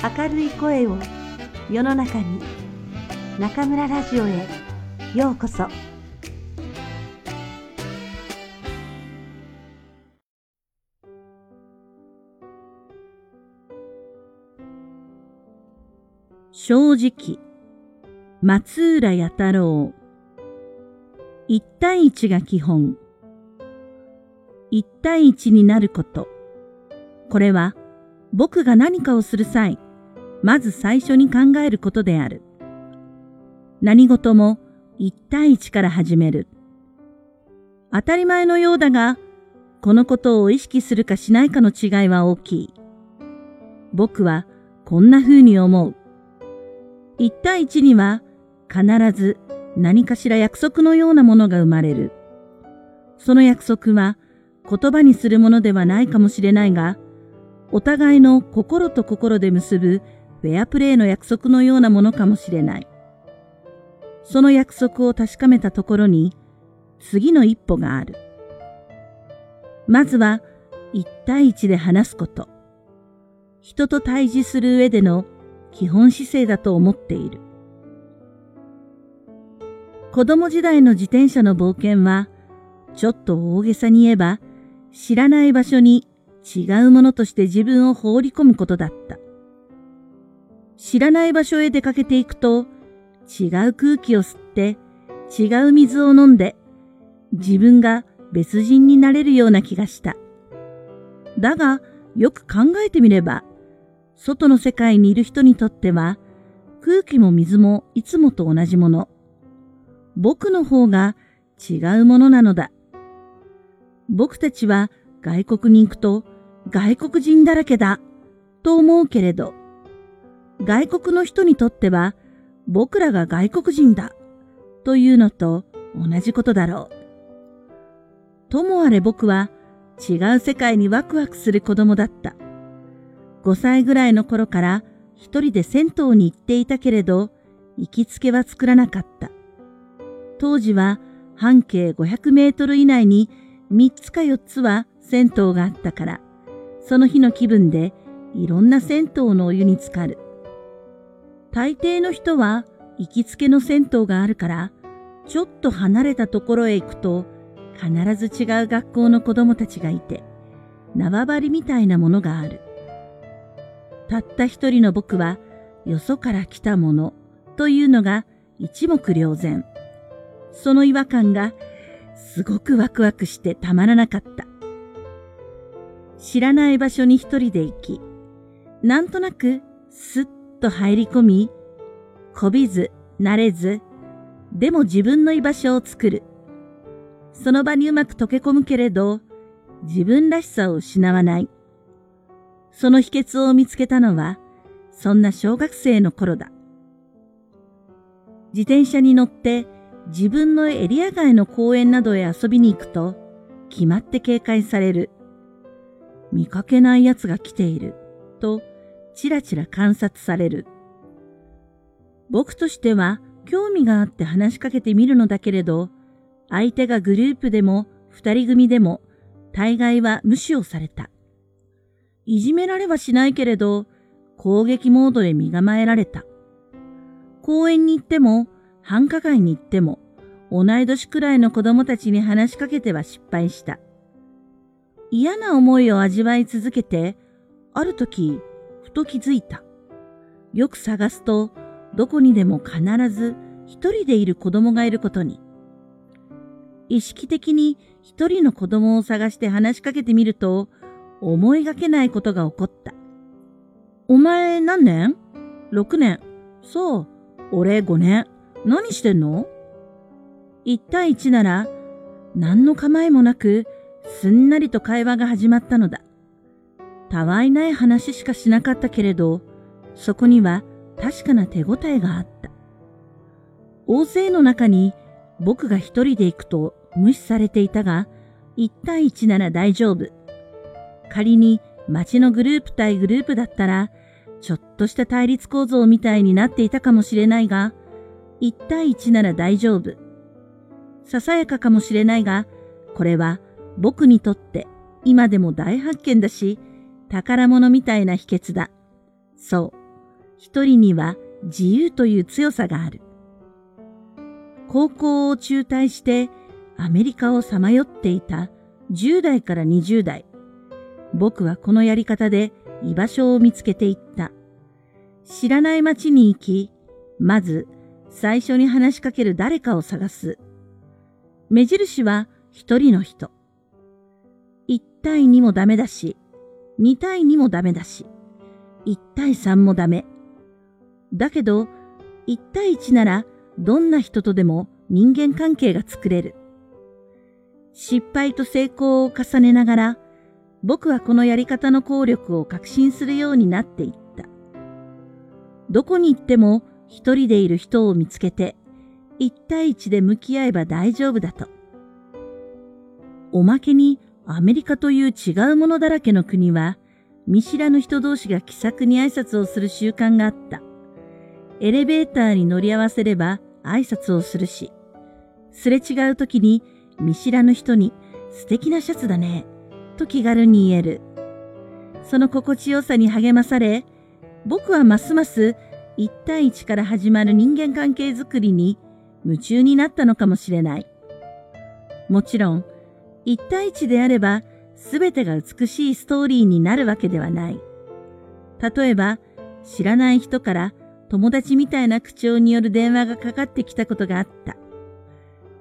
明るい声を世の中に中村ラジオへようこそ。正直松浦弥太郎。一対一が基本。一対一になること。これは僕が何かをする際まず最初に考えることである。何事も一対一から始める。当たり前のようだが、このことを意識するかしないかの違いは大きい。僕はこんな風に思う。一対一には必ず何かしら約束のようなものが生まれる。その約束は言葉にするものではないかもしれないが、お互いの心と心で結ぶフェアプレーの約束のようなものかもしれない。その約束を確かめたところに、次の一歩がある。まずは、一対一で話すこと。人と対峙する上での基本姿勢だと思っている。子供時代の自転車の冒険は、ちょっと大げさに言えば、知らない場所に違うものとして自分を放り込むことだった。知らない場所へ出かけていくと、違う空気を吸って、違う水を飲んで、自分が別人になれるような気がした。だが、よく考えてみれば、外の世界にいる人にとっては、空気も水もいつもと同じもの。僕の方が違うものなのだ。僕たちは外国に行くと外国人だらけだと思うけれど、外国の人にとっては僕らが外国人だというのと同じことだろう。ともあれ僕は違う世界にワクワクする子供だった。5歳ぐらいの頃から一人で銭湯に行っていたけれど、行きつけは作らなかった。当時は半径500メートル以内に3つか4つは銭湯があったから、その日の気分でいろんな銭湯のお湯に浸かる。大抵の人は行きつけの銭湯があるから、ちょっと離れたところへ行くと、必ず違う学校の子供たちがいて、縄張りみたいなものがある。たった一人の僕は、よそから来たものというのが一目瞭然。その違和感がすごくワクワクしてたまらなかった。知らない場所に一人で行き、なんとなくすっと入り込み、こびず、慣れず、でも自分の居場所を作る。その場にうまく溶け込むけれど、自分らしさを失わない。その秘訣を見つけたのは、そんな小学生の頃だ。自転車に乗って自分のエリア外の公園などへ遊びに行くと、決まって警戒される。見かけない奴が来ている。と、ちらちら観察される。僕としては興味があって話しかけてみるのだけれど、相手がグループでも二人組でも大概は無視をされた。いじめられはしないけれど、攻撃モードで身構えられた。公園に行っても、繁華街に行っても、同い年くらいの子供たちに話しかけては失敗した。嫌な思いを味わい続けて、ある時、ふと気づいた。よく探すと、どこにでも必ず一人でいる子供がいることに。意識的に一人の子供を探して話しかけてみると、思いがけないことが起こった。お前何年 ?6 年。そう。俺5年。何してんの ?1 対1なら、何の構えもなく、すんなりと会話が始まったのだ。たわいない話しかしなかったけれど、そこには確かな手応えがあった。大勢の中に僕が一人で行くと無視されていたが、一対一なら大丈夫。仮に街のグループ対グループだったら、ちょっとした対立構造みたいになっていたかもしれないが、一対一なら大丈夫。ささやかかもしれないが、これは僕にとって今でも大発見だし、宝物みたいな秘訣だ。そう、一人には自由という強さがある。高校を中退してアメリカをさまよっていた10代から20代。僕はこのやり方で居場所を見つけていった。知らない街に行き、まず最初に話しかける誰かを探す。目印は一人の人。1対2もダメだし、2対2もダメだし、1対3もダメ。だけど、1対1ならどんな人とでも人間関係が作れる。失敗と成功を重ねながら、僕はこのやり方の効力を確信するようになっていった。どこに行っても一人でいる人を見つけて、一対一で向き合えば大丈夫だと。おまけにアメリカという違うものだらけの国は、見知らぬ人同士が気さくに挨拶をする習慣があった。エレベーターに乗り合わせれば挨拶をするし、すれ違う時に見知らぬ人に素敵なシャツだね、と気軽に言える。その心地よさに励まされ、僕はますます一対一から始まる人間関係づくりに夢中になったのかもしれない。もちろん、一対一であれば全てが美しいストーリーになるわけではない。例えば、知らない人から友達みたいな口調による電話がかかってきたことがあった。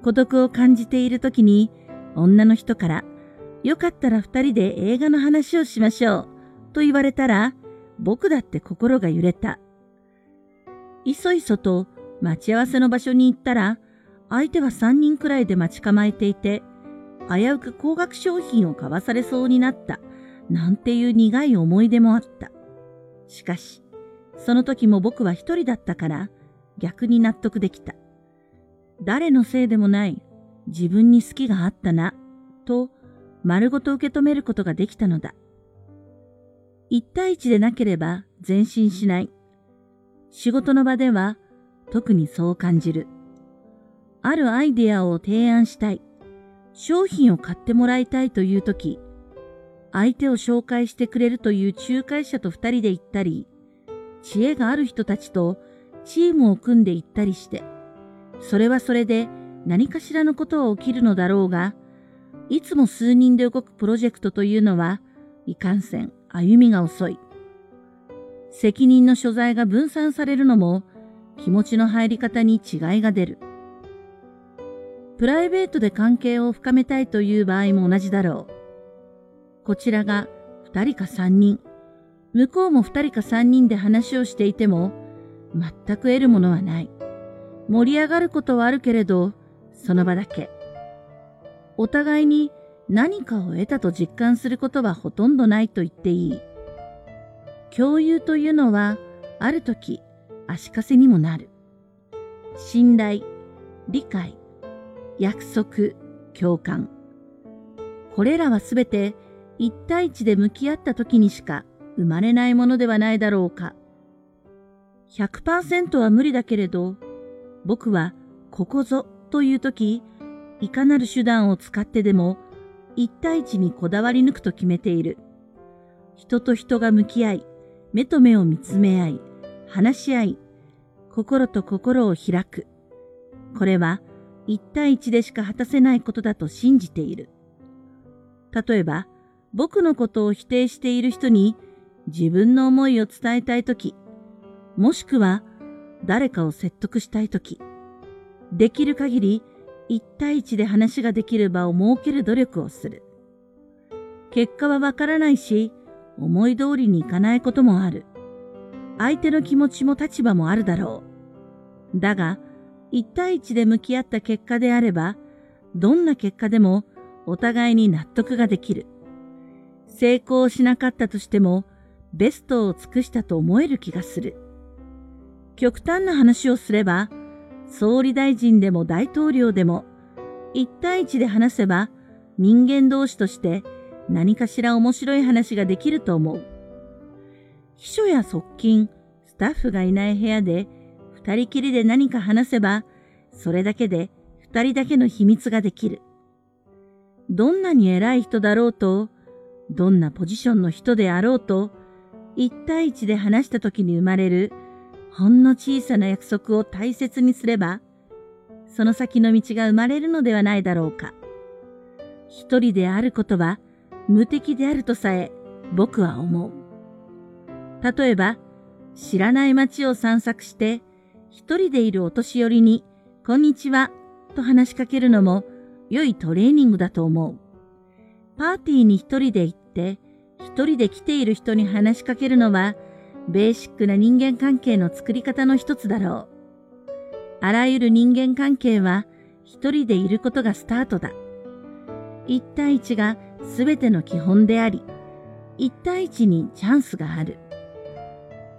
孤独を感じている時に女の人からよかったら二人で映画の話をしましょうと言われたら僕だって心が揺れた。いそいそと待ち合わせの場所に行ったら相手は三人くらいで待ち構えていて危うく高額商品を買わされそうになったなんていう苦い思い出もあった。しかしその時も僕は一人だったから逆に納得できた。誰のせいでもない自分に好きがあったな、と丸ごと受け止めることができたのだ。一対一でなければ前進しない。仕事の場では特にそう感じる。あるアイデアを提案したい。商品を買ってもらいたいという時、相手を紹介してくれるという仲介者と二人で行ったり、知恵がある人たちとチームを組んでいったりして、それはそれで何かしらのことは起きるのだろうが、いつも数人で動くプロジェクトというのは、いかんせん歩みが遅い。責任の所在が分散されるのも、気持ちの入り方に違いが出る。プライベートで関係を深めたいという場合も同じだろう。こちらが二人か三人、向こうも二人か三人で話をしていても、全く得るものはない。盛り上がることはあるけれど、その場だけ。お互いに何かを得たと実感することはほとんどないと言っていい。共有というのは、ある時、足かせにもなる。信頼、理解、約束、共感。これらはすべて一対一で向き合った時にしか生まれないものではないだろうか。100%は無理だけれど、僕はここぞという時、いかなる手段を使ってでも一対一にこだわり抜くと決めている。人と人が向き合い、目と目を見つめ合い、話し合い、心と心を開く。これは一対一でしか果たせないことだと信じている。例えば、僕のことを否定している人に自分の思いを伝えたいとき、もしくは誰かを説得したいとき、できる限り一対一で話ができる場を設ける努力をする。結果はわからないし、思い通りにいかないこともある。相手の気持ちも立場もあるだろう。だが、一対一で向き合った結果であれば、どんな結果でもお互いに納得ができる。成功しなかったとしても、ベストを尽くしたと思える気がする。極端な話をすれば、総理大臣でも大統領でも、一対一で話せば人間同士として何かしら面白い話ができると思う。秘書や側近、スタッフがいない部屋で二人きりで何か話せば、それだけで二人だけの秘密ができる。どんなに偉い人だろうと、どんなポジションの人であろうと、一対一で話した時に生まれるほんの小さな約束を大切にすれば、その先の道が生まれるのではないだろうか。一人であることは無敵であるとさえ僕は思う。例えば、知らない街を散策して、一人でいるお年寄りに、こんにちは、と話しかけるのも良いトレーニングだと思う。パーティーに一人で行って、一人で来ている人に話しかけるのは、ベーシックな人間関係の作り方の一つだろう。あらゆる人間関係は一人でいることがスタートだ。一対一が全ての基本であり、一対一にチャンスがある。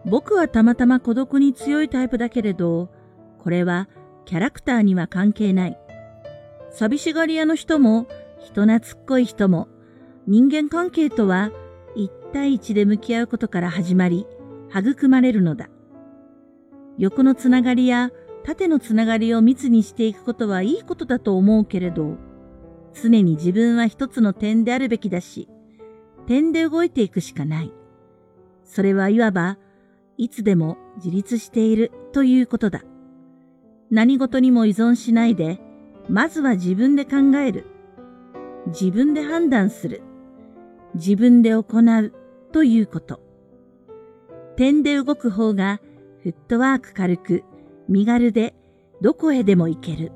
僕はたまたま孤独に強いタイプだけれど、これはキャラクターには関係ない。寂しがり屋の人も人懐っこい人も人間関係とは一対一で向き合うことから始まり、育まれるのだ。横のつながりや縦のつながりを密にしていくことはいいことだと思うけれど、常に自分は一つの点であるべきだし、点で動いていくしかない。それはいわば、いつでも自立しているということだ。何事にも依存しないで、まずは自分で考える。自分で判断する。自分で行うということ。点で動く方がフットワーク軽く身軽でどこへでも行ける。